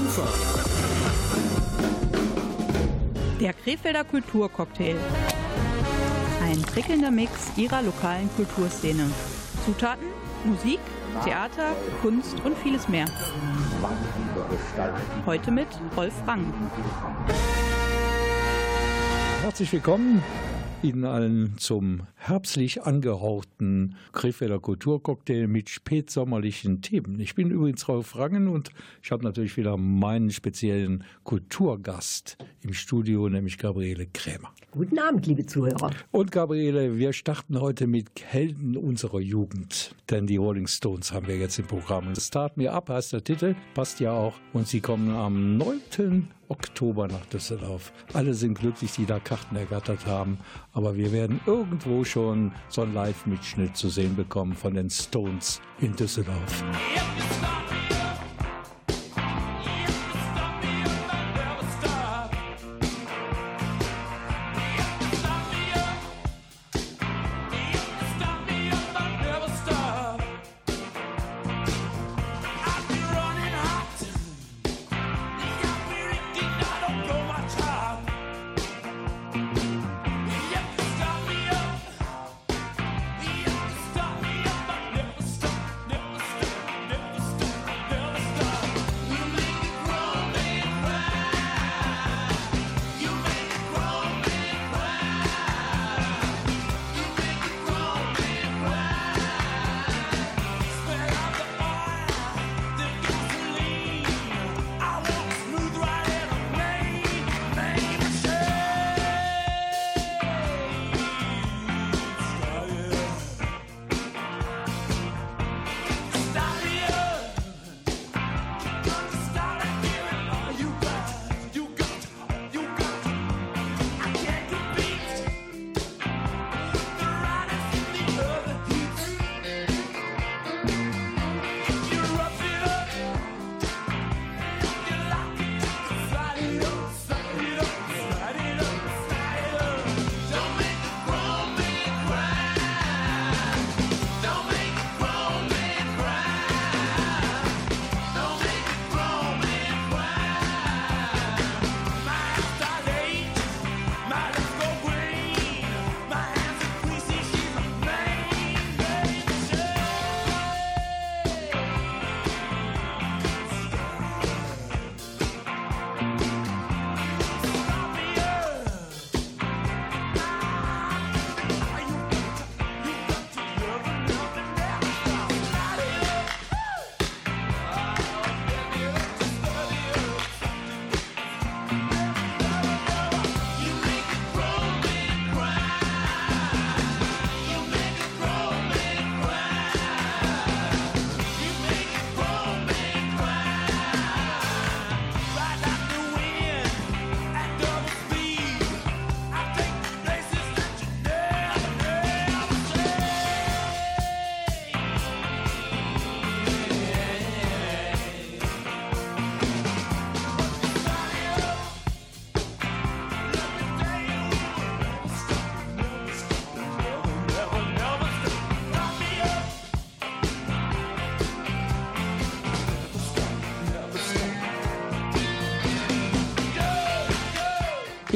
Kufa. Der Krefelder Kulturcocktail. Ein prickelnder Mix ihrer lokalen Kulturszene. Zutaten, Musik, Theater, Kunst und vieles mehr. Heute mit Rolf Rang. Herzlich willkommen Ihnen allen zum herbstlich angehauchten Krefelder Kulturcocktail mit spätsommerlichen Themen. Ich bin übrigens Rolf Rangen und ich habe natürlich wieder meinen speziellen Kulturgast im Studio, nämlich Gabriele Krämer. Guten Abend, liebe Zuhörer. Und Gabriele, wir starten heute mit Helden unserer Jugend, denn die Rolling Stones haben wir jetzt im Programm. Start Me Up heißt der Titel, passt ja auch und sie kommen am 9. Oktober nach Düsseldorf. Alle sind glücklich, die da Karten ergattert haben, aber wir werden irgendwo schon so einen Live-Mitschnitt zu sehen bekommen von den Stones in Düsseldorf. Ja,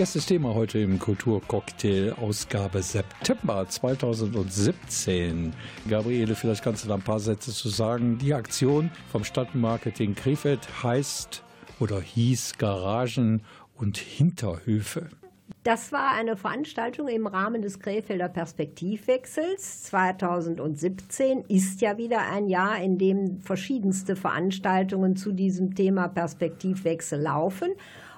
Erstes Thema heute im Kulturcocktail, Ausgabe September 2017. Gabriele, vielleicht kannst du da ein paar Sätze zu sagen. Die Aktion vom Stadtmarketing Krefeld heißt oder hieß Garagen und Hinterhöfe. Das war eine Veranstaltung im Rahmen des Krefelder Perspektivwechsels. 2017 ist ja wieder ein Jahr, in dem verschiedenste Veranstaltungen zu diesem Thema Perspektivwechsel laufen.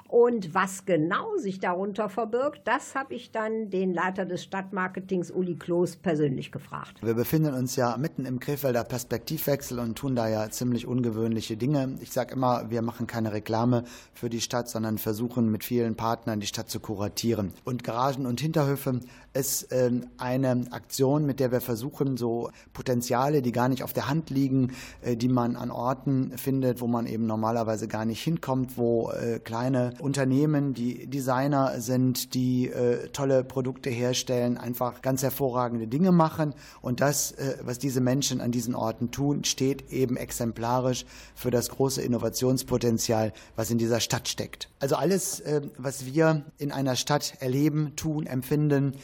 Und was genau sich darunter verbirgt, das habe ich dann den Leiter des Stadtmarketings Uli Kloß persönlich gefragt. Wir befinden uns ja mitten im Krefelder Perspektivwechsel und tun da ja ziemlich ungewöhnliche Dinge. Ich sage immer, wir machen keine Reklame für die Stadt, sondern versuchen mit vielen Partnern die Stadt zu kuratieren. Und Garagen und Hinterhöfe ist ähm, eine Aktion, mit der wir versuchen, so Potenziale, die gar nicht auf der Hand liegen, äh, die man an Orten findet, wo man eben normalerweise gar nicht hinkommt, wo äh, kleine Unternehmen, die Designer sind, die äh, tolle Produkte herstellen, einfach ganz hervorragende Dinge machen. Und das, äh, was diese Menschen an diesen Orten tun, steht eben exemplarisch für das große Innovationspotenzial, was in dieser Stadt steckt. Also alles, äh, was wir in einer Stadt erleben, tun, empfinden,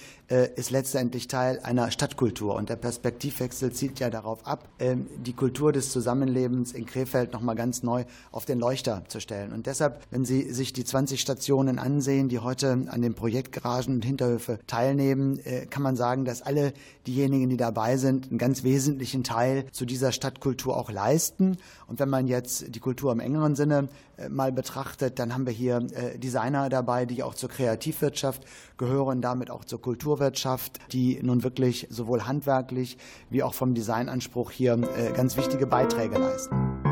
ist letztendlich Teil einer Stadtkultur. Und der Perspektivwechsel zielt ja darauf ab, ähm, die Kultur des Zusammenlebens in Krefeld nochmal ganz neu auf den Leuchter zu stellen. Und deshalb, wenn Sie sich die 20 Stationen ansehen, die heute an den Projektgaragen und Hinterhöfe teilnehmen, äh, kann man sagen, dass alle diejenigen, die dabei sind, einen ganz wesentlichen Teil zu dieser Stadtkultur auch leisten. Und wenn man jetzt die Kultur im engeren Sinne äh, mal betrachtet, dann haben wir hier Designer dabei, die auch zur Kreativwirtschaft gehören, damit auch zur Kulturwirtschaft, die nun wirklich sowohl handwerklich wie auch vom Designanspruch hier äh, ganz wichtige Beiträge leisten.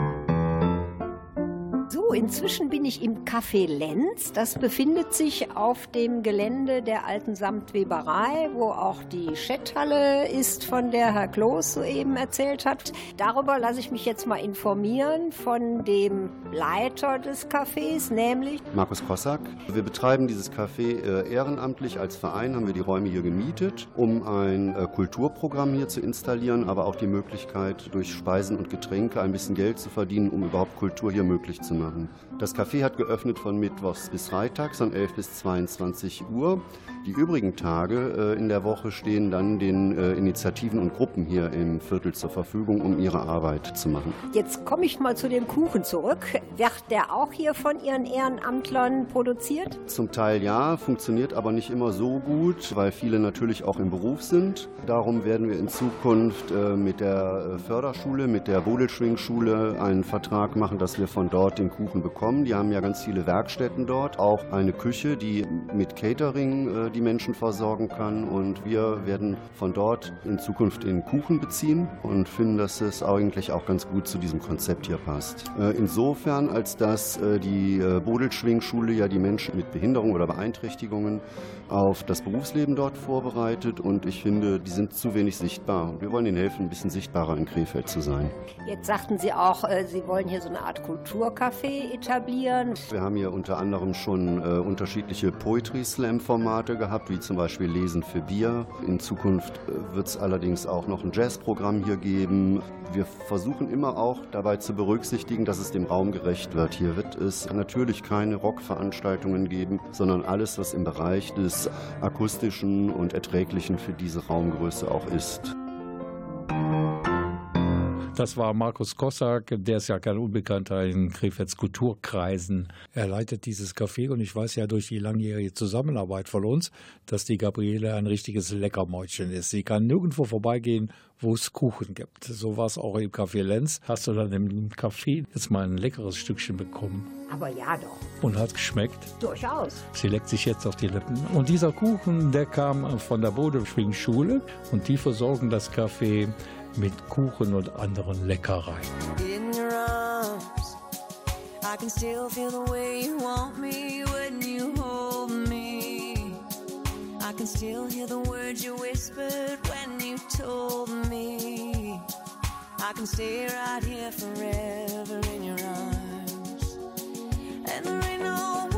Inzwischen bin ich im Café Lenz. Das befindet sich auf dem Gelände der alten Samtweberei, wo auch die Schetthalle ist, von der Herr Kloß soeben erzählt hat. Darüber lasse ich mich jetzt mal informieren von dem Leiter des Cafés, nämlich Markus Kossack. Wir betreiben dieses Café äh, ehrenamtlich. Als Verein haben wir die Räume hier gemietet, um ein äh, Kulturprogramm hier zu installieren, aber auch die Möglichkeit, durch Speisen und Getränke ein bisschen Geld zu verdienen, um überhaupt Kultur hier möglich zu machen machen. Das Café hat geöffnet von Mittwochs bis Freitags von 11 bis 22 Uhr. Die übrigen Tage äh, in der Woche stehen dann den äh, Initiativen und Gruppen hier im Viertel zur Verfügung, um ihre Arbeit zu machen. Jetzt komme ich mal zu dem Kuchen zurück. Wird der auch hier von Ihren Ehrenamtlern produziert? Zum Teil ja, funktioniert aber nicht immer so gut, weil viele natürlich auch im Beruf sind. Darum werden wir in Zukunft äh, mit der Förderschule, mit der Bodelschwing-Schule einen Vertrag machen, dass wir von dort den Kuchen bekommen. Die haben ja ganz viele Werkstätten dort, auch eine Küche, die mit Catering die Menschen versorgen kann. Und wir werden von dort in Zukunft den Kuchen beziehen und finden, dass es eigentlich auch ganz gut zu diesem Konzept hier passt. Äh, insofern, als dass äh, die äh, Bodelschwingschule ja die Menschen mit Behinderung oder Beeinträchtigungen auf das Berufsleben dort vorbereitet und ich finde, die sind zu wenig sichtbar. Wir wollen ihnen helfen, ein bisschen sichtbarer in Krefeld zu sein. Jetzt sagten Sie auch, Sie wollen hier so eine Art Kulturcafé etablieren. Wir haben hier unter anderem schon unterschiedliche Poetry Slam Formate gehabt, wie zum Beispiel Lesen für Bier. In Zukunft äh, wird es allerdings auch noch ein Jazzprogramm hier geben. Wir versuchen immer auch dabei zu berücksichtigen, dass es dem Raum gerecht wird. Hier wird es natürlich keine Rockveranstaltungen geben, sondern alles, was im Bereich des akustischen und erträglichen für diese Raumgröße auch ist. Das war Markus Kossack, der ist ja kein Unbekannter in Krefelds Kulturkreisen. Er leitet dieses Café und ich weiß ja durch die langjährige Zusammenarbeit von uns, dass die Gabriele ein richtiges Leckermäulchen ist. Sie kann nirgendwo vorbeigehen, wo es Kuchen gibt. So war es auch im Café Lenz. Hast du dann im Café jetzt mal ein leckeres Stückchen bekommen? Aber ja doch. Und hat geschmeckt? Durchaus. Sie leckt sich jetzt auf die Lippen. Und dieser Kuchen, der kam von der Bodeschwing-Schule und die versorgen das Café mit Kuchen und anderen Leckereien. In your arms, I can still feel the way you want me when you hold me. I can still hear the words you whispered when you told me. I can stay right here forever in your arms. And there ain't no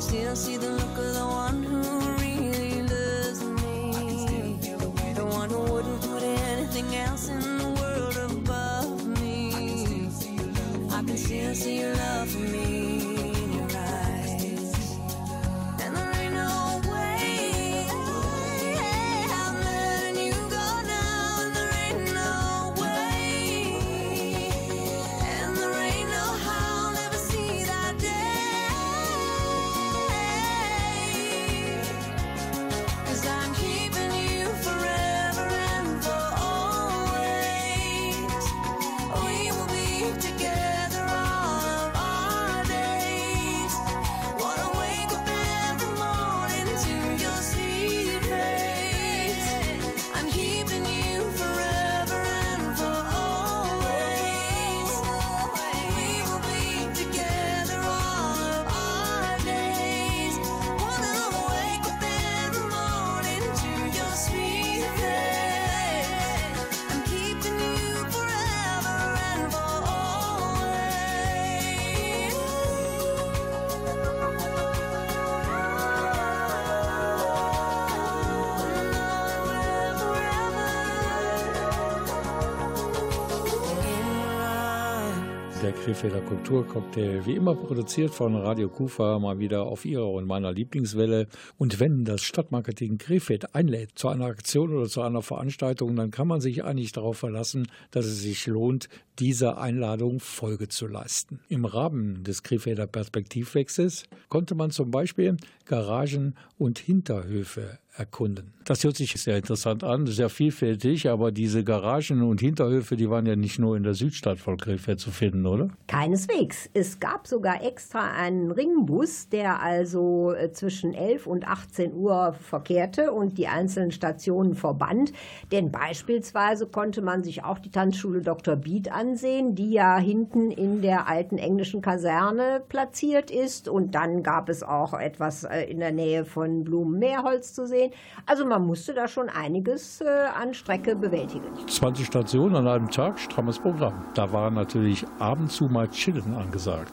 still see the Krefelder Kulturcocktail, wie immer produziert von Radio Kufa, mal wieder auf ihrer und meiner Lieblingswelle. Und wenn das Stadtmarketing Krefeld einlädt zu einer Aktion oder zu einer Veranstaltung, dann kann man sich eigentlich darauf verlassen, dass es sich lohnt, dieser Einladung Folge zu leisten. Im Rahmen des Krefelder Perspektivwechsels konnte man zum Beispiel Garagen und Hinterhöfe erkunden. Das hört sich sehr interessant an, sehr vielfältig, aber diese Garagen und Hinterhöfe, die waren ja nicht nur in der Südstadt von Krefeld zu finden, oder? Keineswegs. Es gab sogar extra einen Ringbus, der also äh, zwischen 11 und 18 Uhr verkehrte und die einzelnen Stationen verband. Denn beispielsweise konnte man sich auch die Tanzschule Dr. Bied ansehen, die ja hinten in der alten englischen Kaserne platziert ist. Und dann gab es auch etwas äh, in der Nähe von Blumenmeerholz zu sehen. Also man musste da schon einiges äh, an Strecke bewältigen. 20 Stationen an einem Tag, strammes Programm. Da war natürlich ab und zu mal Chillen angesagt.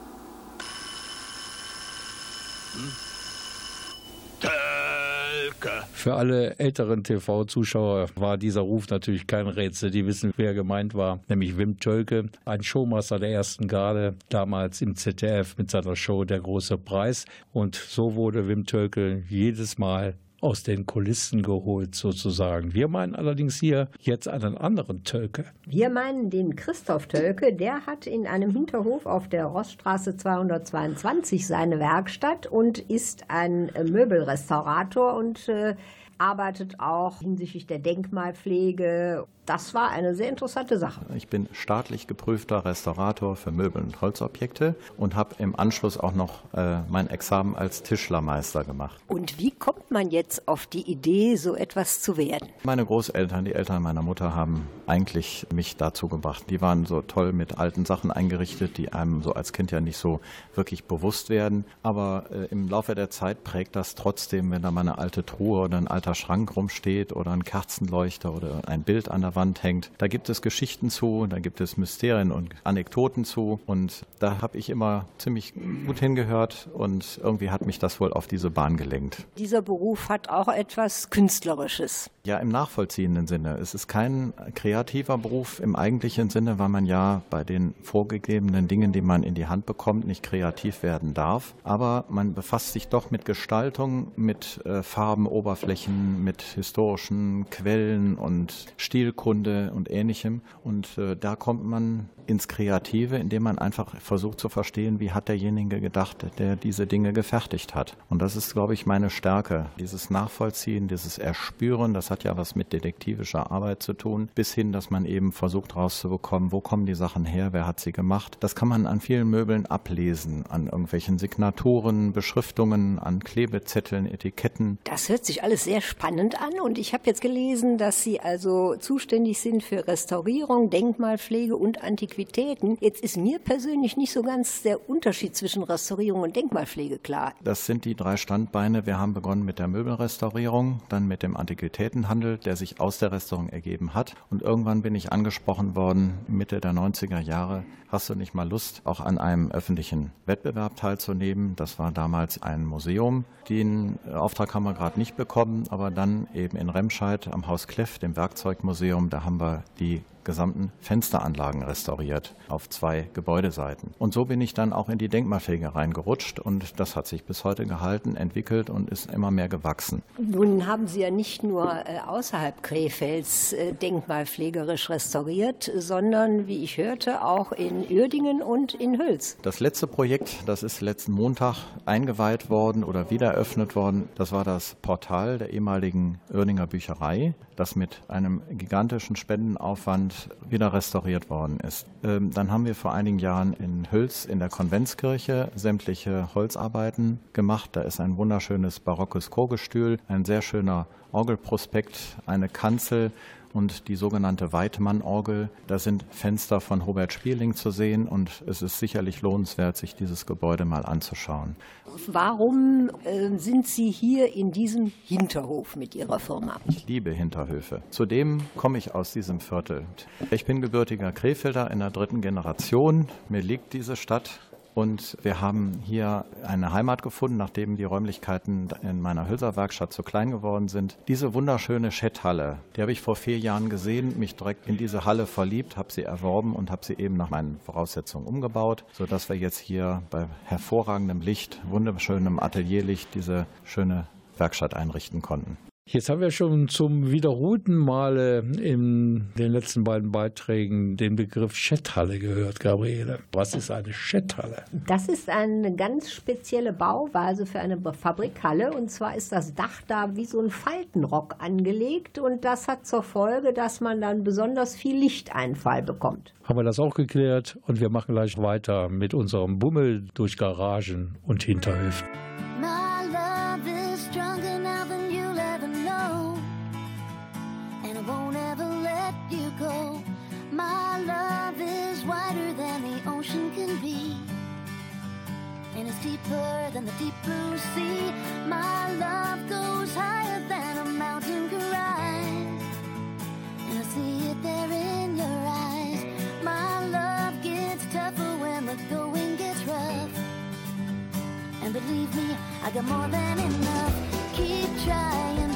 Für alle älteren TV-Zuschauer war dieser Ruf natürlich kein Rätsel. Die wissen, wer gemeint war, nämlich Wim Tölke, ein Showmaster der ersten Garde, damals im ZDF mit seiner Show Der große Preis. Und so wurde Wim Tölke jedes Mal aus den Kulissen geholt sozusagen. Wir meinen allerdings hier jetzt einen anderen Tölke. Wir meinen den Christoph Tölke, der hat in einem Hinterhof auf der Roststraße 222 seine Werkstatt und ist ein Möbelrestaurator und äh, arbeitet auch hinsichtlich der Denkmalpflege das war eine sehr interessante Sache. Ich bin staatlich geprüfter Restaurator für Möbel und Holzobjekte und habe im Anschluss auch noch äh, mein Examen als Tischlermeister gemacht. Und wie kommt man jetzt auf die Idee, so etwas zu werden? Meine Großeltern, die Eltern meiner Mutter haben eigentlich mich dazu gebracht. Die waren so toll mit alten Sachen eingerichtet, die einem so als Kind ja nicht so wirklich bewusst werden. Aber äh, im Laufe der Zeit prägt das trotzdem, wenn da mal eine alte Truhe oder ein alter Schrank rumsteht oder ein Kerzenleuchter oder ein Bild an der Wand hängt. Da gibt es Geschichten zu, da gibt es Mysterien und Anekdoten zu. Und da habe ich immer ziemlich gut hingehört und irgendwie hat mich das wohl auf diese Bahn gelenkt. Dieser Beruf hat auch etwas Künstlerisches. Ja, im nachvollziehenden Sinne. Es ist kein kreativer Beruf im eigentlichen Sinne, weil man ja bei den vorgegebenen Dingen, die man in die Hand bekommt, nicht kreativ werden darf. Aber man befasst sich doch mit Gestaltung, mit äh, Farben, Oberflächen, mit historischen Quellen und Stilkunde und ähnlichem. Und äh, da kommt man ins Kreative, indem man einfach versucht zu verstehen, wie hat derjenige gedacht, der diese Dinge gefertigt hat. Und das ist, glaube ich, meine Stärke. Dieses Nachvollziehen, dieses Erspüren, das hat ja was mit detektivischer Arbeit zu tun, bis hin, dass man eben versucht rauszubekommen, wo kommen die Sachen her, wer hat sie gemacht. Das kann man an vielen Möbeln ablesen, an irgendwelchen Signaturen, Beschriftungen, an Klebezetteln, Etiketten. Das hört sich alles sehr spannend an und ich habe jetzt gelesen, dass Sie also zuständig sind für Restaurierung, Denkmalpflege und Antiquitäten. Jetzt ist mir persönlich nicht so ganz der Unterschied zwischen Restaurierung und Denkmalpflege klar. Das sind die drei Standbeine. Wir haben begonnen mit der Möbelrestaurierung, dann mit dem Antiquitätenhandel, der sich aus der Restaurierung ergeben hat. Und irgendwann bin ich angesprochen worden, Mitte der 90er Jahre, hast du nicht mal Lust, auch an einem öffentlichen Wettbewerb teilzunehmen? Das war damals ein Museum. Den Auftrag haben wir gerade nicht bekommen, aber dann eben in Remscheid am Haus Kleff, dem Werkzeugmuseum, da haben wir die gesamten Fensteranlagen restauriert auf zwei Gebäudeseiten. Und so bin ich dann auch in die Denkmalpflege reingerutscht und das hat sich bis heute gehalten, entwickelt und ist immer mehr gewachsen. Nun haben Sie ja nicht nur äh, außerhalb Krefelds äh, denkmalpflegerisch restauriert, sondern, wie ich hörte, auch in Uerdingen und in Hüls. Das letzte Projekt, das ist letzten Montag eingeweiht worden oder wieder eröffnet worden, das war das Portal der ehemaligen Uerdinger Bücherei, das mit einem gigantischen Spendenaufwand wieder restauriert worden ist. Ähm, dann haben wir vor einigen Jahren in Hüls in der Konventskirche sämtliche Holzarbeiten gemacht. Da ist ein wunderschönes barockes Chorgestühl, ein sehr schöner Orgelprospekt, eine Kanzel und die sogenannte Weidmann-Orgel. Da sind Fenster von Hubert Spierling zu sehen und es ist sicherlich lohnenswert, sich dieses Gebäude mal anzuschauen. Warum äh, sind Sie hier in diesem Hinterhof mit Ihrer Firma? Ich liebe Hinterhöfe. Zudem komme ich aus diesem Viertel. Ich bin gebürtiger Krefelder in der dritten Generation. Mir liegt diese Stadt und wir haben hier eine Heimat gefunden, nachdem die Räumlichkeiten in meiner Hülserwerkstatt zu klein geworden sind. Diese wunderschöne Schetthalle, die habe ich vor vier Jahren gesehen, mich direkt in diese Halle verliebt, habe sie erworben und habe sie eben nach meinen Voraussetzungen umgebaut, sodass wir jetzt hier bei hervorragendem Licht, wunderschönem Atelierlicht diese schöne Werkstatt einrichten konnten. Jetzt haben wir schon zum wiederholten Male in den letzten beiden Beiträgen den Begriff Schetthalle gehört, Gabriele. Was ist eine Schetthalle? Das ist eine ganz spezielle Bauweise für eine Fabrikhalle. Und zwar ist das Dach da wie so ein Faltenrock angelegt. Und das hat zur Folge, dass man dann besonders viel Lichteinfall bekommt. Haben wir das auch geklärt und wir machen gleich weiter mit unserem Bummel durch Garagen und Hinterhöfen. My deeper than the deep blue sea. My love goes higher than a mountain can rise. And I see it there in your eyes. My love gets tougher when the going gets rough. And believe me, I got more than enough. Keep trying,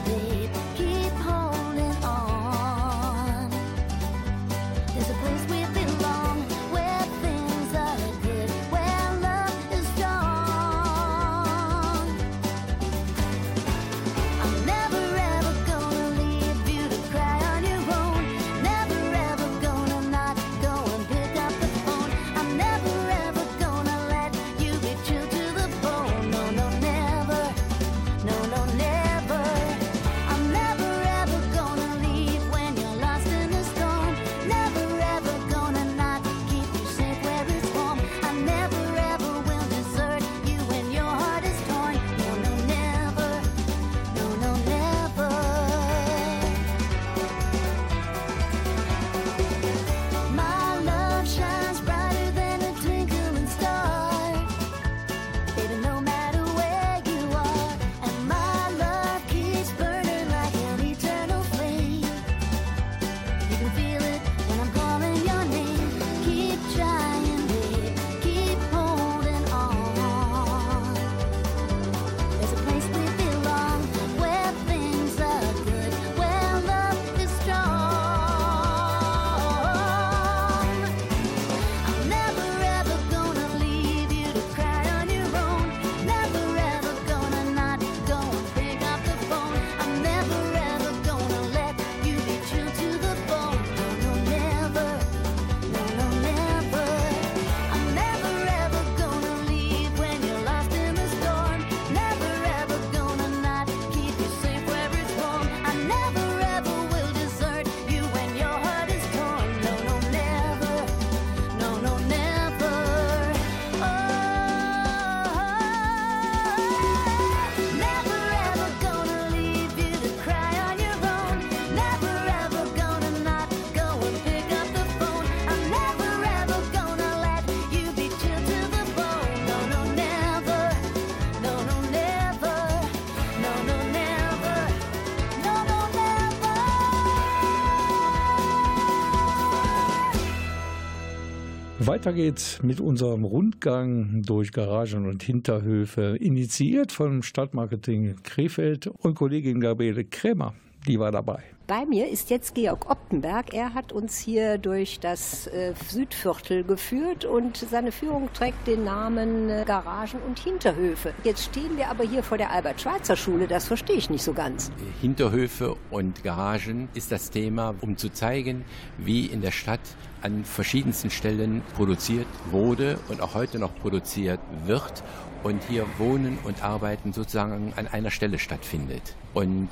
Weiter geht's mit unserem Rundgang durch Garagen und Hinterhöfe, initiiert vom Stadtmarketing Krefeld und Kollegin Gabriele Krämer, die war dabei. Bei mir ist jetzt Georg Optenberg. Er hat uns hier durch das äh, Südviertel geführt und seine Führung trägt den Namen äh, Garagen und Hinterhöfe. Jetzt stehen wir aber hier vor der Albert-Schweitzer-Schule. Das verstehe ich nicht so ganz. Hinterhöfe und Garagen ist das Thema, um zu zeigen, wie in der Stadt an verschiedensten Stellen produziert wurde und auch heute noch produziert wird und hier Wohnen und Arbeiten sozusagen an einer Stelle stattfindet. Und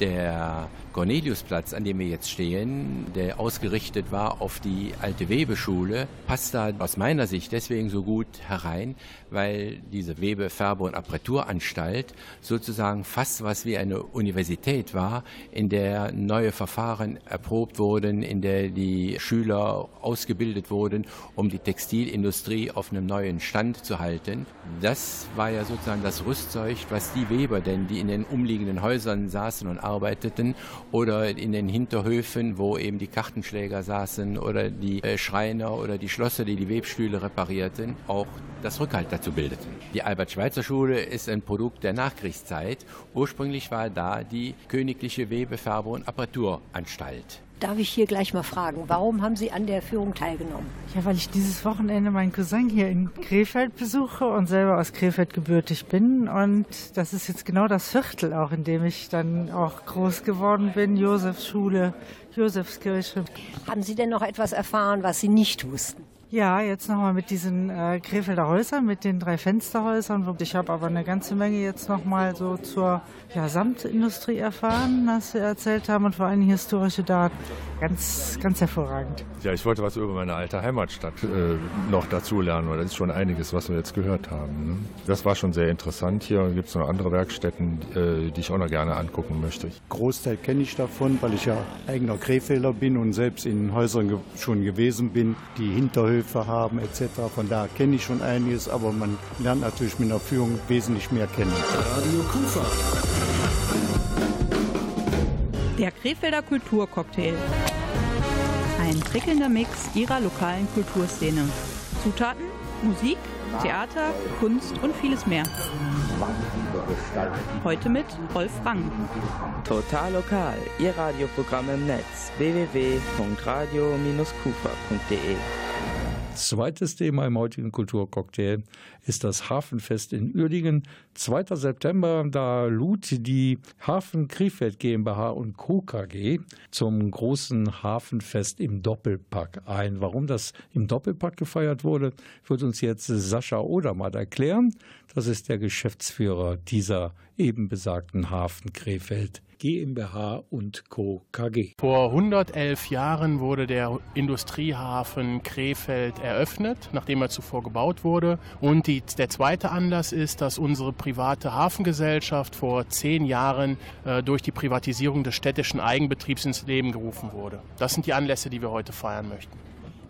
der Corneliusplatz, an dem wir jetzt stehen, der ausgerichtet war auf die alte Webeschule, passt da aus meiner Sicht deswegen so gut herein, weil diese Webe-, Färbe- und Apparaturanstalt sozusagen fast was wie eine Universität war, in der neue Verfahren erprobt wurden, in der die Schüler ausgebildet wurden, um die Textilindustrie auf einem neuen Stand zu halten. Das war ja sozusagen das Rüstzeug, was die Weber denn, die in den umliegenden Häusern saßen und arbeiteten oder in den Hinterhöfen, wo eben die Kartenschläger saßen oder die äh, Schreiner oder die Schlosser, die die Webstühle reparierten, auch das Rückhalt dazu bildeten. Die Albert-Schweitzer-Schule ist ein Produkt der Nachkriegszeit. Ursprünglich war da die Königliche Webe-, Färbe- und Apparaturanstalt. Darf ich hier gleich mal fragen, warum haben Sie an der Führung teilgenommen? Ja, weil ich dieses Wochenende meinen Cousin hier in Krefeld besuche und selber aus Krefeld gebürtig bin. Und das ist jetzt genau das Viertel auch, in dem ich dann auch groß geworden bin. Josefsschule, Josefskirche. Haben Sie denn noch etwas erfahren, was Sie nicht wussten? Ja, jetzt nochmal mit diesen äh, Krefelder Häusern, mit den drei Fensterhäusern. Ich habe aber eine ganze Menge jetzt nochmal so zur ja, Samtindustrie erfahren, was wir erzählt haben und vor allem historische Daten. Ganz, ganz hervorragend. Ja, ich wollte was über meine alte Heimatstadt äh, noch dazu lernen, weil das ist schon einiges, was wir jetzt gehört haben. Ne? Das war schon sehr interessant. Hier gibt es noch andere Werkstätten, äh, die ich auch noch gerne angucken möchte. Großteil kenne ich davon, weil ich ja eigener Krefelder bin und selbst in Häusern ge schon gewesen bin, die Hinterhöfe haben etc. Von da kenne ich schon einiges, aber man lernt natürlich mit einer Führung wesentlich mehr kennen. Radio Kufa. Der Krefelder Kulturcocktail. Ein prickelnder Mix ihrer lokalen Kulturszene. Zutaten, Musik, Theater, Kunst und vieles mehr. Heute mit Rolf Rang. Total lokal, Ihr Radioprogramm im Netz www.radio-kufa.de Zweites Thema im heutigen Kulturcocktail ist das Hafenfest in Uerdingen. 2. September, da lud die Hafen Krefeld GmbH und Co. KG zum großen Hafenfest im Doppelpack ein. Warum das im Doppelpack gefeiert wurde, wird uns jetzt Sascha Odermatt erklären. Das ist der Geschäftsführer dieser eben besagten Hafen Krefeld GmbH und Co. KG. Vor 111 Jahren wurde der Industriehafen Krefeld eröffnet, nachdem er zuvor gebaut wurde. Und die, der zweite Anlass ist, dass unsere private Hafengesellschaft vor zehn Jahren äh, durch die Privatisierung des städtischen Eigenbetriebs ins Leben gerufen wurde. Das sind die Anlässe, die wir heute feiern möchten.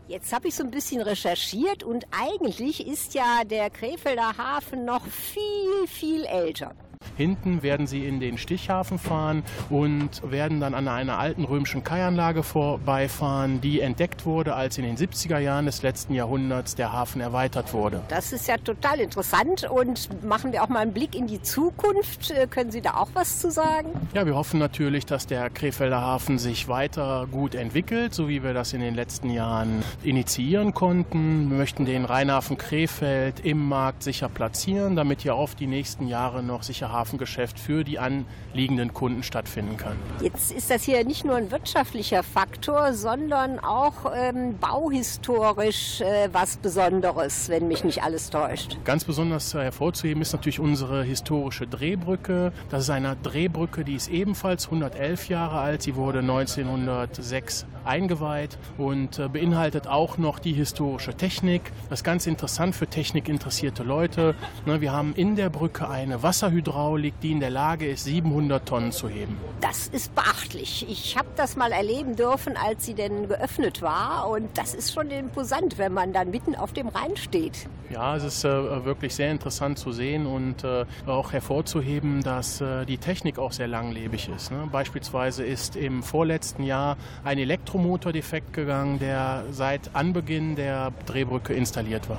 Jetzt habe ich so ein bisschen recherchiert und eigentlich ist ja der Krefelder Hafen noch viel, viel älter. Hinten werden sie in den Stichhafen fahren und werden dann an einer alten römischen Kaianlage vorbeifahren, die entdeckt wurde, als in den 70er Jahren des letzten Jahrhunderts der Hafen erweitert wurde. Das ist ja total interessant und machen wir auch mal einen Blick in die Zukunft. Äh, können Sie da auch was zu sagen? Ja, wir hoffen natürlich, dass der Krefelder Hafen sich weiter gut entwickelt, so wie wir das in den letzten Jahren initiieren konnten. Wir möchten den Rheinhafen Krefeld im Markt sicher platzieren, damit hier auf die nächsten Jahre noch sicher Hafengeschäft für die anliegenden Kunden stattfinden kann. Jetzt ist das hier nicht nur ein wirtschaftlicher Faktor, sondern auch ähm, bauhistorisch äh, was Besonderes, wenn mich nicht alles täuscht. Ganz besonders hervorzuheben ist natürlich unsere historische Drehbrücke. Das ist eine Drehbrücke, die ist ebenfalls 111 Jahre alt. Sie wurde 1906 eingeweiht und äh, beinhaltet auch noch die historische Technik. Das ist ganz interessant für technikinteressierte Leute. Ne, wir haben in der Brücke eine Wasserhydraulik Hydraulik, die in der Lage ist, 700 Tonnen zu heben. Das ist beachtlich. Ich habe das mal erleben dürfen, als sie denn geöffnet war. Und das ist schon imposant, wenn man dann mitten auf dem Rhein steht. Ja, es ist äh, wirklich sehr interessant zu sehen und äh, auch hervorzuheben, dass äh, die Technik auch sehr langlebig ist. Ne? Beispielsweise ist im vorletzten Jahr ein Elektromotor defekt gegangen, der seit Anbeginn der Drehbrücke installiert war.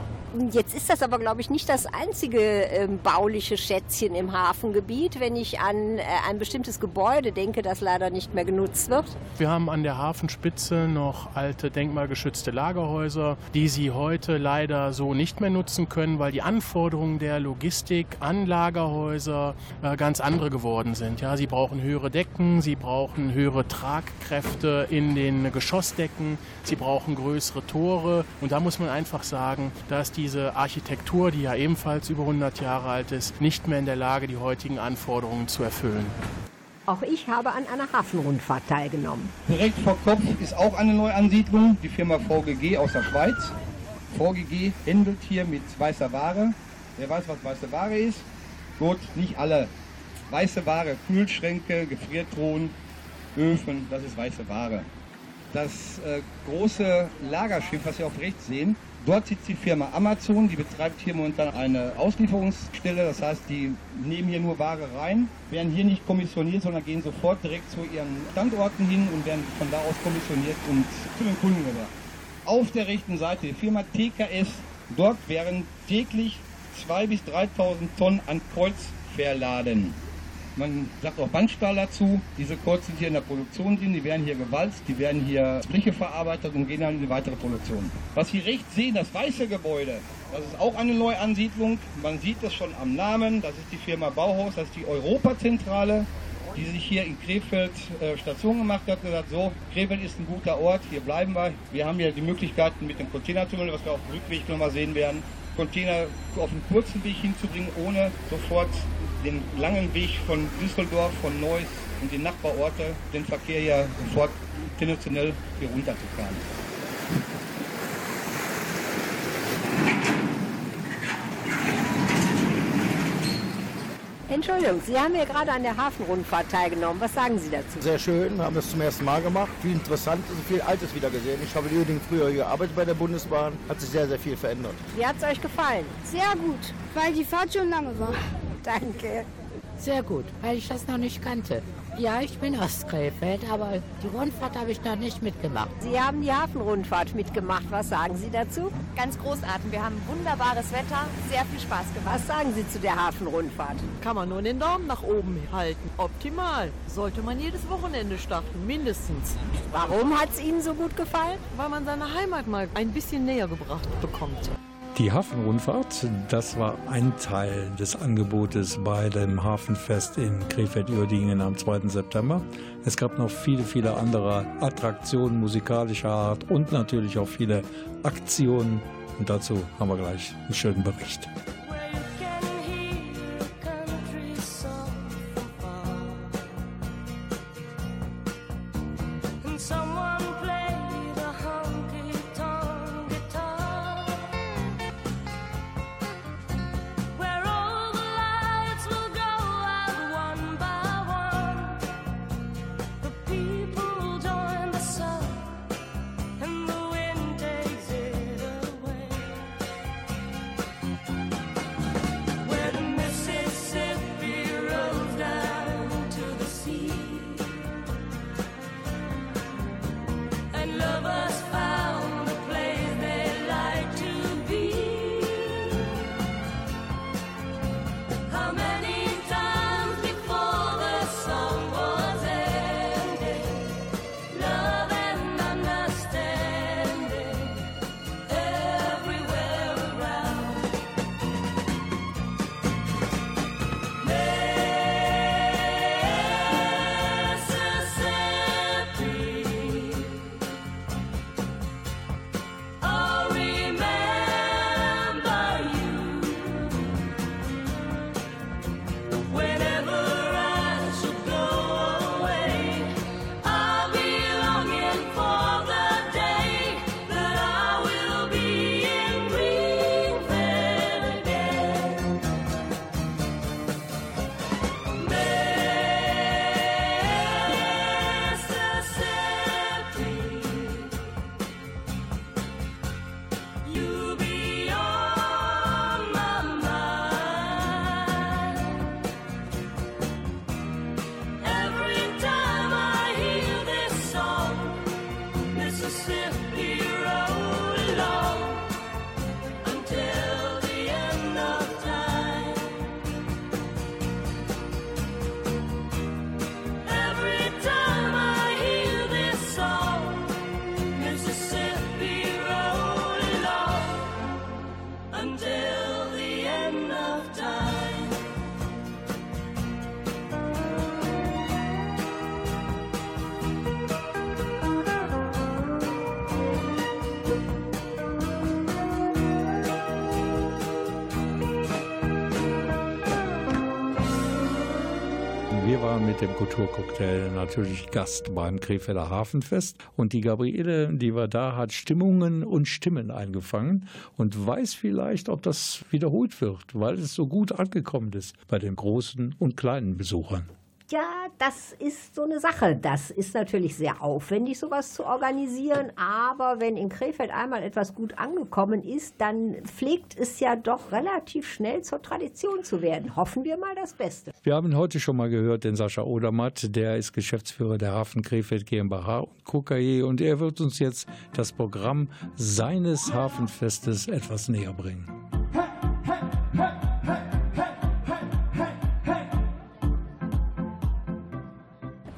Jetzt ist das aber, glaube ich, nicht das einzige ähm, bauliche Schätzchen im Hafengebiet, wenn ich an äh, ein bestimmtes Gebäude denke, das leider nicht mehr genutzt wird. Wir haben an der Hafenspitze noch alte denkmalgeschützte Lagerhäuser, die Sie heute leider so nicht mehr nutzen können, weil die Anforderungen der Logistik an Lagerhäuser äh, ganz andere geworden sind. Ja, sie brauchen höhere Decken, sie brauchen höhere Tragkräfte in den Geschossdecken, sie brauchen größere Tore und da muss man einfach sagen, dass diese Architektur, die ja ebenfalls über 100 Jahre alt ist, nicht mehr in der Lage, die heutigen Anforderungen zu erfüllen. Auch ich habe an einer Hafenrundfahrt teilgenommen. Direkt vor Kopf ist auch eine Neuansiedlung, die Firma VGG aus der Schweiz. VGG handelt hier mit weißer Ware. Wer weiß, was weiße Ware ist? Gut, nicht alle. Weiße Ware, Kühlschränke, Gefriertruhen, Öfen, das ist weiße Ware. Das äh, große Lagerschiff, was Sie auf rechts sehen, dort sitzt die Firma Amazon, die betreibt hier momentan eine Auslieferungsstelle. Das heißt, die nehmen hier nur Ware rein, werden hier nicht kommissioniert, sondern gehen sofort direkt zu ihren Standorten hin und werden von da aus kommissioniert und zu den Kunden gebracht. Auf der rechten Seite die Firma TKS. Dort werden täglich 2.000 bis 3.000 Tonnen an Kreuz verladen. Man sagt auch Bandstahl dazu. Diese Kreuz sind hier in der Produktion drin, die werden hier gewalzt, die werden hier Striche verarbeitet und gehen dann in die weitere Produktion. Was Sie rechts sehen, das weiße Gebäude, das ist auch eine Neuansiedlung. Man sieht das schon am Namen. Das ist die Firma Bauhaus, das ist die Europazentrale die sich hier in Krefeld äh, Station gemacht hat, gesagt, so, Krefeld ist ein guter Ort, hier bleiben wir. Wir haben ja die Möglichkeiten mit dem Containertunnel, was wir auf dem Rückweg nochmal sehen werden, Container auf einen kurzen Weg hinzubringen, ohne sofort den langen Weg von Düsseldorf, von Neuss und den Nachbarorte, den Verkehr ja sofort tendenziell hier runterzufahren. Entschuldigung, Sie haben ja gerade an der Hafenrundfahrt teilgenommen. Was sagen Sie dazu? Sehr schön, wir haben das zum ersten Mal gemacht. Viel Interessantes und viel Altes wieder gesehen. Ich habe in Uerdingen früher gearbeitet bei der Bundesbahn. Hat sich sehr, sehr viel verändert. Wie hat es euch gefallen? Sehr gut, weil die Fahrt schon lange war. Danke. Sehr gut, weil ich das noch nicht kannte. Ja, ich bin aus Krefeld, aber die Rundfahrt habe ich noch nicht mitgemacht. Sie haben die Hafenrundfahrt mitgemacht. Was sagen Sie dazu? Ganz großartig. Wir haben wunderbares Wetter, sehr viel Spaß gemacht. Was sagen Sie zu der Hafenrundfahrt? Kann man nur den Daumen nach oben halten. Optimal. Sollte man jedes Wochenende starten, mindestens. Warum hat es Ihnen so gut gefallen? Weil man seine Heimat mal ein bisschen näher gebracht bekommt. Die Hafenrundfahrt, das war ein Teil des Angebotes bei dem Hafenfest in Krefeld-Uerdingen am 2. September. Es gab noch viele, viele andere Attraktionen musikalischer Art und natürlich auch viele Aktionen. Und dazu haben wir gleich einen schönen Bericht. Mit dem Kulturcocktail natürlich Gast beim Krefelder Hafenfest und die Gabriele, die war da, hat Stimmungen und Stimmen eingefangen und weiß vielleicht, ob das wiederholt wird, weil es so gut angekommen ist bei den großen und kleinen Besuchern. Ja, das ist so eine Sache. Das ist natürlich sehr aufwendig, sowas zu organisieren. Aber wenn in Krefeld einmal etwas gut angekommen ist, dann pflegt es ja doch relativ schnell zur Tradition zu werden. Hoffen wir mal das Beste. Wir haben heute schon mal gehört den Sascha Odermatt, der ist Geschäftsführer der Hafen Krefeld GmbH und KKE und er wird uns jetzt das Programm seines Hafenfestes etwas näher bringen.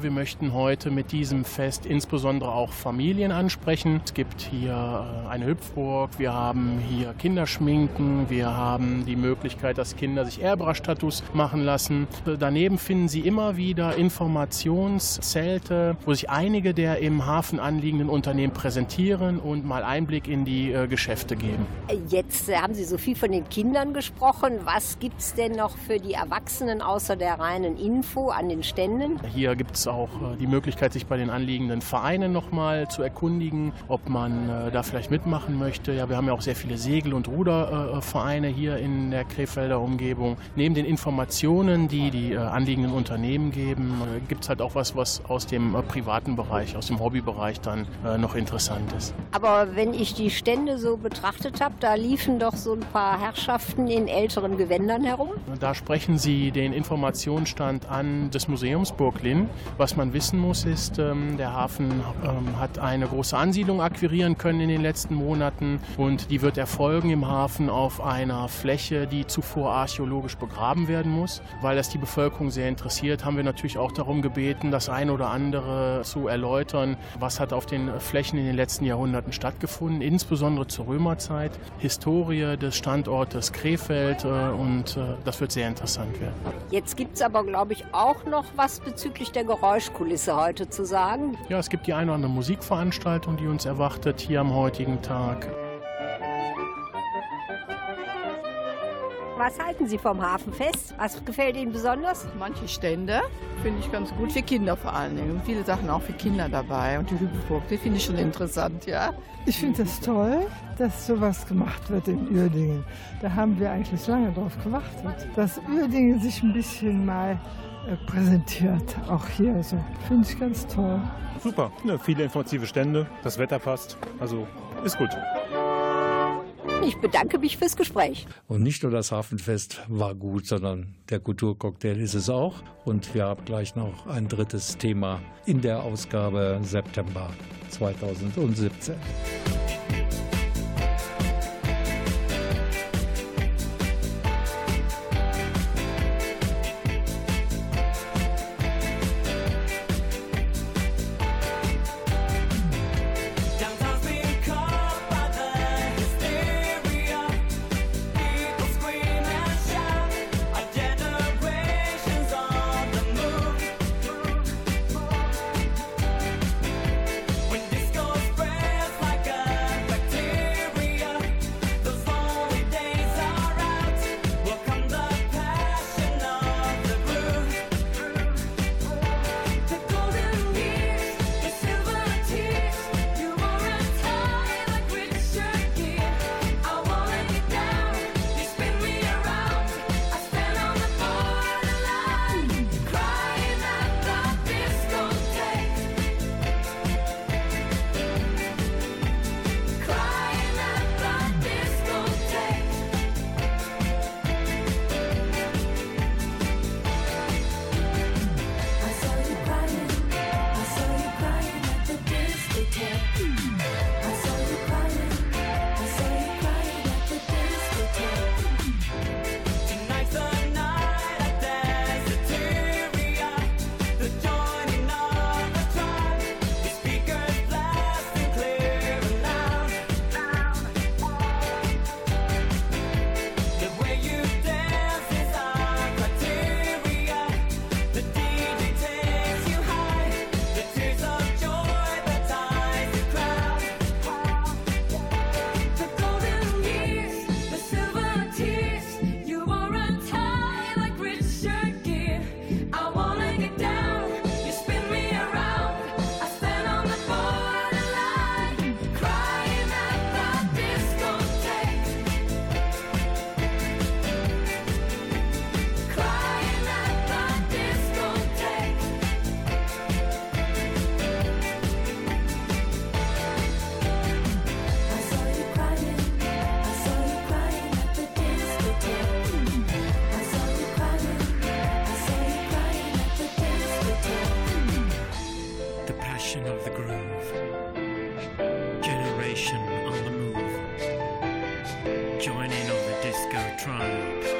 Wir möchten heute mit diesem Fest insbesondere auch Familien ansprechen. Es gibt hier äh, eine Hüpfburg, wir haben hier Kinderschminken, wir haben die Möglichkeit, dass Kinder sich Airbrush-Tattoos machen lassen. Daneben finden Sie immer wieder Informationszelte, wo sich einige der im Hafen anliegenden Unternehmen präsentieren und mal Einblick in die äh, Geschäfte geben. Jetzt haben Sie so viel von den Kindern gesprochen. Was gibt es denn noch für die Erwachsenen außer der reinen Info an den Ständen? Hier gibt es auch äh, die Möglichkeit, sich bei den anliegenden Vereinen nochmal zu erkundigen, ob man äh, da vielleicht mitmachen möchte. Ja, wir haben ja auch sehr viele Segel- und Rudervereine hier in der Krefelder Umgebung. Neben den Informationen, die die äh, anliegenden Unternehmen geben, gibt es halt auch was, was aus dem privaten Bereich, aus dem Hobbybereich dann noch interessant ist. Aber wenn ich die Stände so betrachtet habe, da liefen doch so ein paar Herrschaften in älteren Gewändern herum. Da sprechen Sie den Informationsstand an des Museums Burglin. Was man wissen muss, ist, ähm, der Hafen ähm, hat eine große Ansiedlung akquirieren können in den letzten Monaten und die wird erfolgen im Hafen auf einer Fläche, die zuvor archäologisch begraben werden muss. Weil das die Bevölkerung sehr interessiert, haben wir natürlich auch darum gebeten, das eine oder andere zu erläutern, was hat auf den Flächen in den letzten Jahrhunderten stattgefunden, insbesondere zur Römerzeit, Historie des Standortes Krefeld äh, und äh, das wird sehr interessant werden. Jetzt gibt es aber, glaube ich, auch noch was bezüglich der Geräusche. Geräuschkulisse heute zu sagen. Ja, es gibt die eine oder andere Musikveranstaltung, die uns erwartet hier am heutigen Tag. Was halten Sie vom Hafenfest? Was gefällt Ihnen besonders? Manche Stände finde ich ganz gut, für Kinder vor allen Dingen. Und viele Sachen auch für Kinder dabei. Und die Hüpfburg, die finde ich schon interessant, ja. Ich finde es das toll, dass sowas gemacht wird in Uerdingen. Da haben wir eigentlich lange drauf gewartet, dass Uerdingen sich ein bisschen mal präsentiert, auch hier so. Finde ich ganz toll. Super, ne, viele informative Stände, das Wetter passt, also ist gut. Ich bedanke mich fürs Gespräch. Und nicht nur das Hafenfest war gut, sondern der Kulturcocktail ist es auch. Und wir haben gleich noch ein drittes Thema in der Ausgabe September 2017. Disco tribe.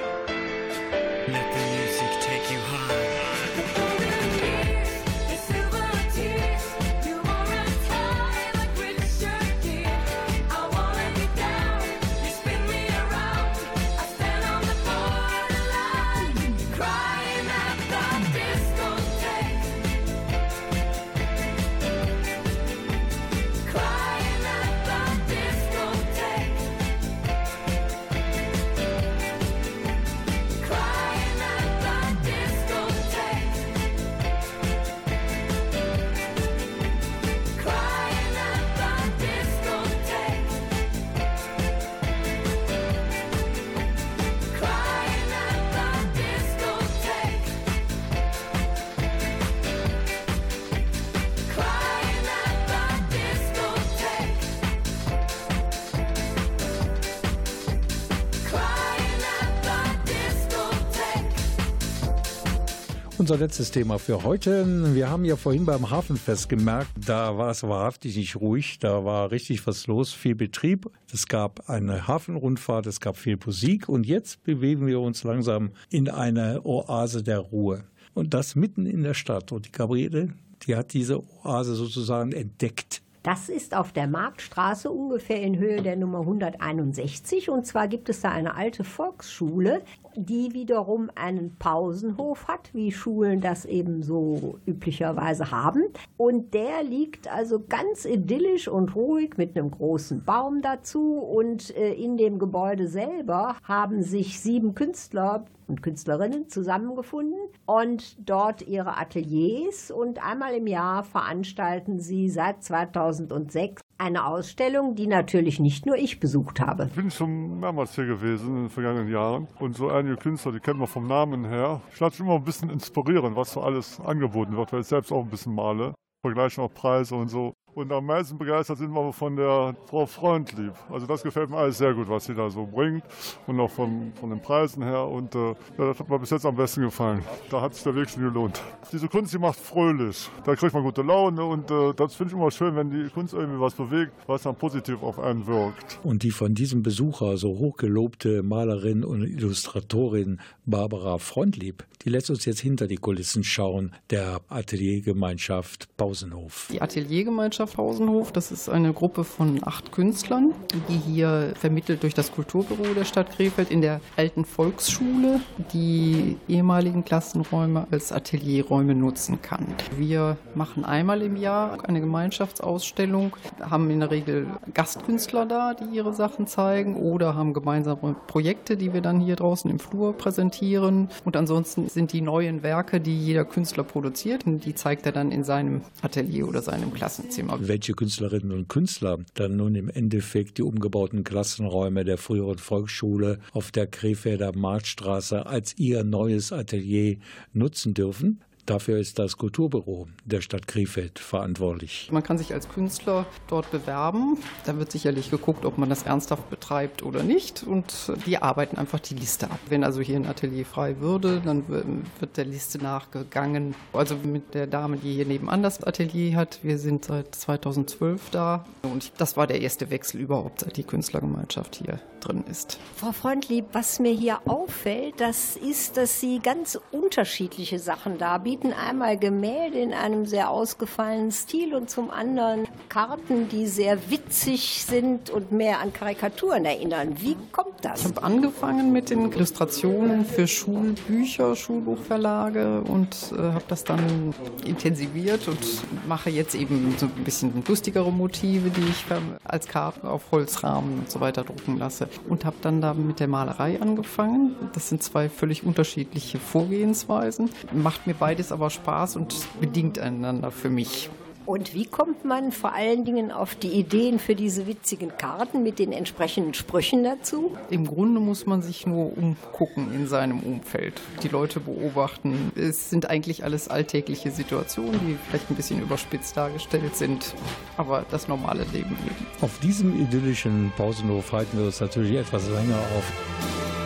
Unser letztes Thema für heute. Wir haben ja vorhin beim Hafenfest gemerkt, da war es wahrhaftig nicht ruhig, da war richtig was los, viel Betrieb. Es gab eine Hafenrundfahrt, es gab viel Musik und jetzt bewegen wir uns langsam in eine Oase der Ruhe. Und das mitten in der Stadt. Und die Gabriele, die hat diese Oase sozusagen entdeckt. Das ist auf der Marktstraße ungefähr in Höhe der Nummer 161. Und zwar gibt es da eine alte Volksschule, die wiederum einen Pausenhof hat, wie Schulen das eben so üblicherweise haben. Und der liegt also ganz idyllisch und ruhig mit einem großen Baum dazu. Und äh, in dem Gebäude selber haben sich sieben Künstler und Künstlerinnen zusammengefunden und dort ihre Ateliers und einmal im Jahr veranstalten sie seit 2006 eine Ausstellung, die natürlich nicht nur ich besucht habe. Ich bin schon mehrmals hier gewesen in den vergangenen Jahren und so einige Künstler, die kennt man vom Namen her. Ich lasse mich immer ein bisschen inspirieren, was so alles angeboten wird, weil ich selbst auch ein bisschen male. Vergleichen auch Preise und so. Und am meisten begeistert sind wir von der Frau Freundlieb. Also das gefällt mir alles sehr gut, was sie da so bringt und auch von, von den Preisen her. Und äh, das hat mir bis jetzt am besten gefallen. Da hat sich der Weg schon gelohnt. Diese Kunst, die macht fröhlich. Da kriegt man gute Laune und äh, das finde ich immer schön, wenn die Kunst irgendwie was bewegt, was dann positiv auf einen wirkt. Und die von diesem Besucher so hochgelobte Malerin und Illustratorin Barbara Freundlieb, die lässt uns jetzt hinter die Kulissen schauen, der Ateliergemeinschaft Pausenhof. Die Ateliergemeinschaft Pausenhof, das ist eine Gruppe von acht Künstlern, die hier vermittelt durch das Kulturbüro der Stadt Krefeld in der alten Volksschule die ehemaligen Klassenräume als Atelierräume nutzen kann. Wir machen einmal im Jahr eine Gemeinschaftsausstellung, haben in der Regel Gastkünstler da, die ihre Sachen zeigen oder haben gemeinsame Projekte, die wir dann hier draußen im Flur präsentieren. Und ansonsten sind die neuen Werke, die jeder Künstler produziert, die zeigt er dann in seinem Atelier oder seinem Klassenzimmer. Welche Künstlerinnen und Künstler dann nun im Endeffekt die umgebauten Klassenräume der früheren Volksschule auf der Krefelder Marktstraße als ihr neues Atelier nutzen dürfen, Dafür ist das Kulturbüro der Stadt Krefeld verantwortlich. Man kann sich als Künstler dort bewerben. Da wird sicherlich geguckt, ob man das ernsthaft betreibt oder nicht. Und die arbeiten einfach die Liste ab. Wenn also hier ein Atelier frei würde, dann wird der Liste nachgegangen. Also mit der Dame, die hier nebenan das Atelier hat. Wir sind seit 2012 da. Und das war der erste Wechsel überhaupt, seit die Künstlergemeinschaft hier drin ist. Frau Freundlieb, was mir hier auffällt, das ist, dass Sie ganz unterschiedliche Sachen darbieten. Einmal Gemälde in einem sehr ausgefallenen Stil und zum anderen Karten, die sehr witzig sind und mehr an Karikaturen erinnern. Wie kommt das? Ich habe angefangen mit den Illustrationen für Schulbücher, Schulbuchverlage und äh, habe das dann intensiviert und mache jetzt eben so ein bisschen lustigere Motive, die ich als Karten auf Holzrahmen und so weiter drucken lasse. Und habe dann da mit der Malerei angefangen. Das sind zwei völlig unterschiedliche Vorgehensweisen. Macht mir beides aber Spaß und bedingt einander für mich. Und wie kommt man vor allen Dingen auf die Ideen für diese witzigen Karten mit den entsprechenden Sprüchen dazu? Im Grunde muss man sich nur umgucken in seinem Umfeld, die Leute beobachten. Es sind eigentlich alles alltägliche Situationen, die vielleicht ein bisschen überspitzt dargestellt sind, aber das normale Leben eben. Auf diesem idyllischen Pausenhof halten wir uns natürlich etwas länger auf.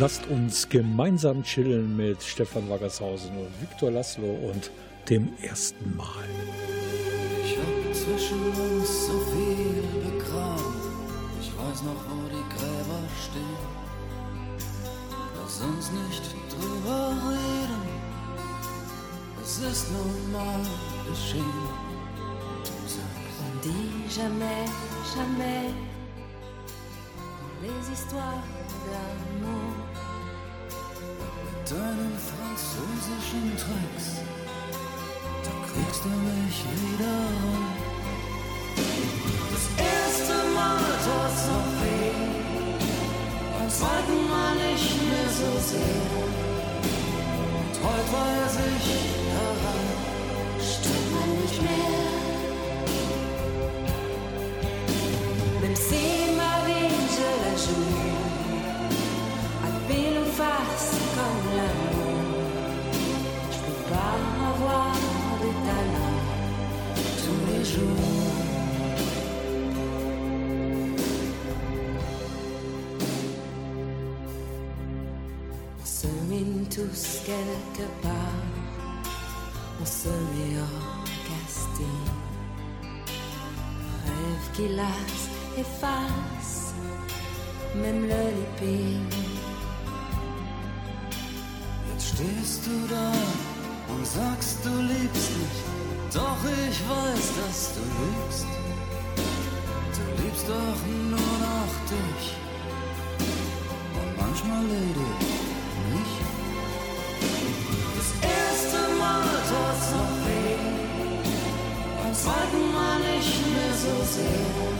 Lasst uns gemeinsam chillen mit Stefan Waggershausen und Viktor Laszlo und dem ersten Mal. Ich hab zwischen uns so viel begraben. noch, wo die Gräber stehen. Lass uns nicht drüber reden. Es ist nun mal geschehen. Du sagst, On dit jamais, jamais les histoires d'amour. Mit deinen französischen Tricks, da kriegst du mich wieder rum. Das erste Mal tut's noch weh, beim zweiten Mal nicht mehr so sehr. Und heute weiß ich, daran stirbt man nicht mehr. Tous quelque part, on se met en casting. Rêve qui lasse, efface, même le lipping. Jetzt stehst du da und sagst, du liebst mich. Doch ich weiß, dass du lügst. Mehr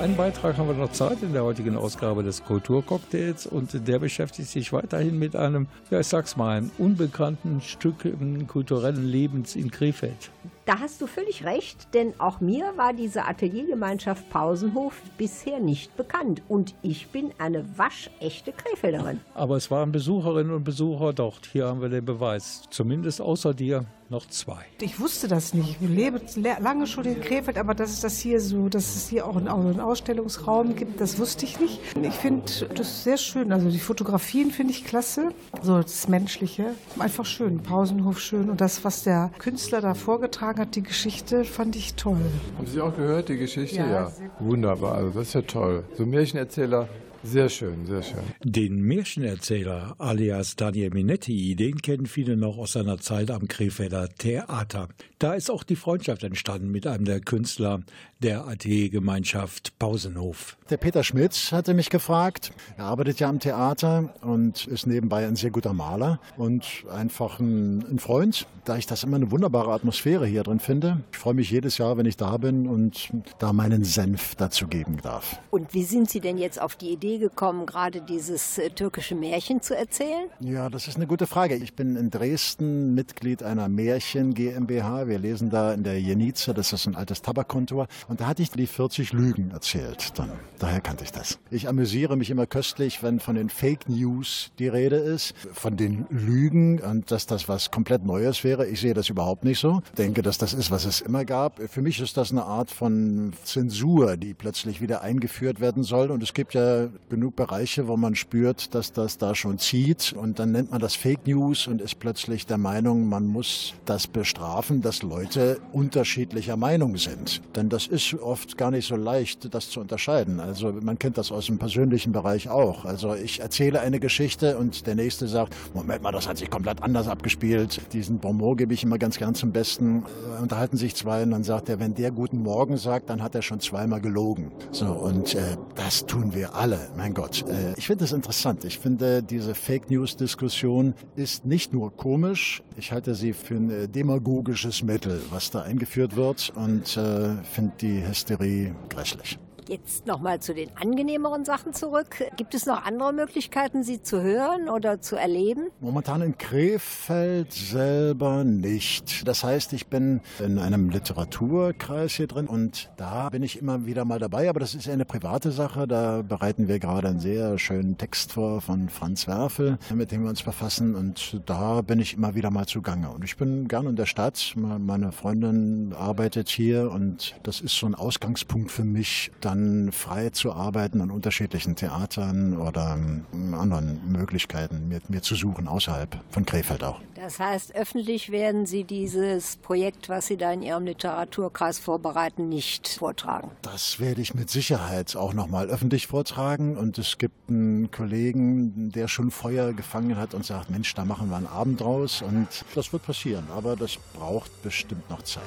einen Beitrag haben wir noch Zeit in der heutigen Ausgabe des Kulturcocktails und der beschäftigt sich weiterhin mit einem, ja ich sag's mal, einem unbekannten Stück kulturellen Lebens in Krefeld. Da hast du völlig recht, denn auch mir war diese Ateliergemeinschaft Pausenhof bisher nicht bekannt. Und ich bin eine waschechte Krefelderin. Aber es waren Besucherinnen und Besucher dort. Hier haben wir den Beweis. Zumindest außer dir noch zwei. Ich wusste das nicht. Ich lebe le- lange schon in Krefeld, aber dass es das hier so, dass es hier auch einen, Ausstellungsraum gibt, das wusste ich nicht. Ich finde das sehr schön. Also die Fotografien finde ich klasse. So das Menschliche. Einfach schön. Pausenhof schön. Und das, was der Künstler da vorgetragen hat, die Geschichte, fand ich toll. Haben Sie auch gehört, die Geschichte? Ja, Ja, wunderbar. Also das ist ja toll. So Märchenerzähler, sehr schön, sehr schön. Den Märchenerzähler alias Daniel Minetti, den kennen viele noch aus seiner Zeit am Krefelder Theater. Da ist auch die Freundschaft entstanden mit einem der Künstler der AT-Gemeinschaft Pausenhof. Der Peter Schmitz hatte mich gefragt. Er arbeitet ja am Theater und ist nebenbei ein sehr guter Maler und einfach ein, ein Freund, da ich das immer eine wunderbare Atmosphäre hier drin finde. Ich freue mich jedes Jahr, wenn ich da bin und da meinen Senf dazu geben darf. Und wie sind Sie denn jetzt auf die Idee Idee gekommen, gerade dieses äh, türkische Märchen zu erzählen? Ja, das ist eine gute Frage. Ich bin in Dresden Mitglied einer Märchen GmbH. Wir lesen da in der Jenice, das ist ein altes Tabakkontor. Und da hatte ich die 40 Lügen erzählt. Dann, daher kannte ich das. Ich amüsiere mich immer köstlich, wenn von den Fake News die Rede ist, von den Lügen und dass das was komplett Neues wäre. Ich sehe das überhaupt nicht so. Ich denke, dass das ist, was es immer gab. Für mich ist das eine Art von Zensur, die plötzlich wieder eingeführt werden soll. Und es gibt ja genug Bereiche, wo man spürt, dass das da schon zieht. Und dann nennt man das Fake News und ist plötzlich der Meinung, man muss das bestrafen, dass Leute unterschiedlicher Meinung sind. Denn das ist oft gar nicht so leicht, das zu unterscheiden. Also man kennt das aus dem persönlichen Bereich auch. Also ich erzähle eine Geschichte und der Nächste sagt, Moment mal, das hat sich komplett anders abgespielt. Diesen Bonmot gebe ich immer ganz gern zum Besten. Äh, Unterhalten sich zwei und dann sagt er, wenn der Guten Morgen sagt, dann hat er schon zweimal gelogen. So, und äh, das tun wir alle. Mein Gott. Äh, ich finde das interessant. Ich finde, diese Fake News-Diskussion ist nicht nur komisch, ich halte sie für ein äh, demagogisches Mittel, was da eingeführt wird und äh, finde die Hysterie grässlich. Jetzt nochmal zu den angenehmeren Sachen zurück. Gibt es noch andere Möglichkeiten, sie zu hören oder zu erleben? Momentan in Krefeld selber nicht. Das heißt, ich bin in einem Literaturkreis hier drin und da bin ich immer wieder mal dabei, aber das ist eine private Sache. Da bereiten wir gerade einen sehr schönen Text vor von Franz Werfel, mit dem wir uns befassen und da bin ich immer wieder mal zugange. Und ich bin gern in der Stadt. Meine Freundin arbeitet hier und das ist so ein Ausgangspunkt für mich, dann frei zu arbeiten an unterschiedlichen Theatern oder ähm, anderen Möglichkeiten mir, mir zu suchen außerhalb von Krefeld auch. Das heißt, öffentlich werden Sie dieses Projekt, was Sie da in Ihrem Literaturkreis vorbereiten, nicht vortragen. Das werde ich mit Sicherheit auch nochmal öffentlich vortragen. Und es gibt einen Kollegen, der schon Feuer gefangen hat und sagt, Mensch, da machen wir einen Abend draus. Und das wird passieren. Aber das braucht bestimmt noch Zeit.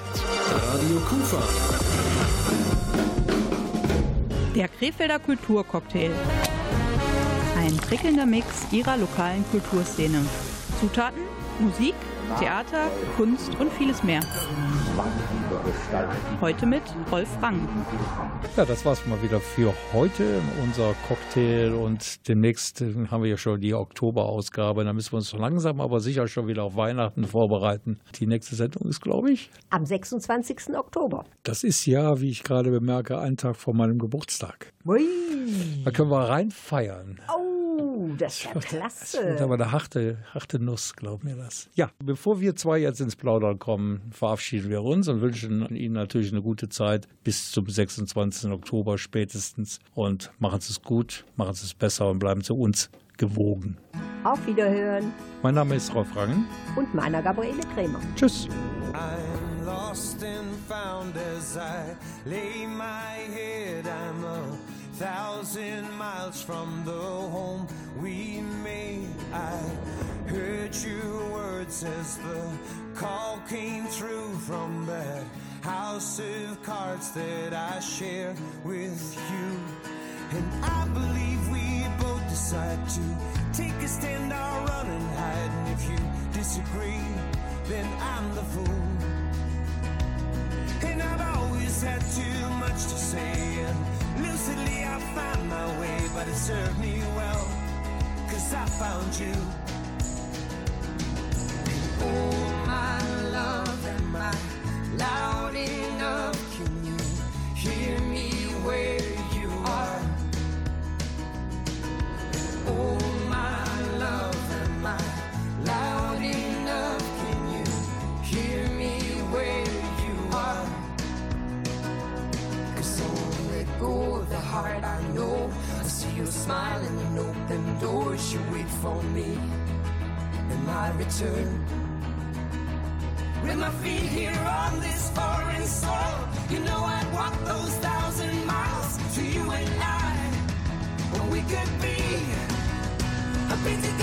Radio Kufa. Der Krefelder Kulturcocktail. Ein prickelnder Mix ihrer lokalen Kulturszene. Zutaten, Musik, Theater, Kunst und vieles mehr. Heute mit Rolf Rang. Ja, das war's mal wieder für heute. Unser Cocktail und demnächst haben wir ja schon die Oktoberausgabe. Da müssen wir uns so langsam aber sicher schon wieder auf Weihnachten vorbereiten. Die nächste Sendung ist, glaube ich, Am 26. Oktober. das ist ja, wie ich gerade bemerke, ein Tag vor meinem Geburtstag. Ui. Da können wir rein feiern. Oh, das ist ja Das klasse. wird aber eine harte, harte Nuss, glaub mir das. Ja, bevor wir zwei jetzt ins Plaudern kommen, verabschieden wir uns und wünschen Ihnen natürlich eine gute Zeit bis zum 26. Oktober spätestens. Und machen Sie es gut, machen Sie es besser und bleiben Sie uns gewogen. Auf Wiederhören. Mein Name ist Rolf Rangen. Und meiner Gabriele Krämer. Tschüss. I'm lost and found as I lay my head. I'm a thousand miles from the home we made. I heard your words as the call came through from that house of cards that I share with you. And I believe we both decide to take a stand or run and hide. And if you disagree, then I'm the fool. And I've always had too much to say. And lucidly I find my way, but it served me well. Cause I found you. Heart I know. I see you smiling and open doors. You wait for me my return. With my feet here on this foreign soil, you know I'd walk those thousand miles to you and I. Well, we could be, be together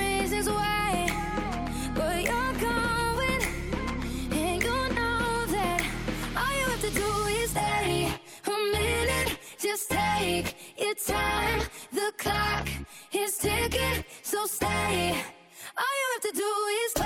do is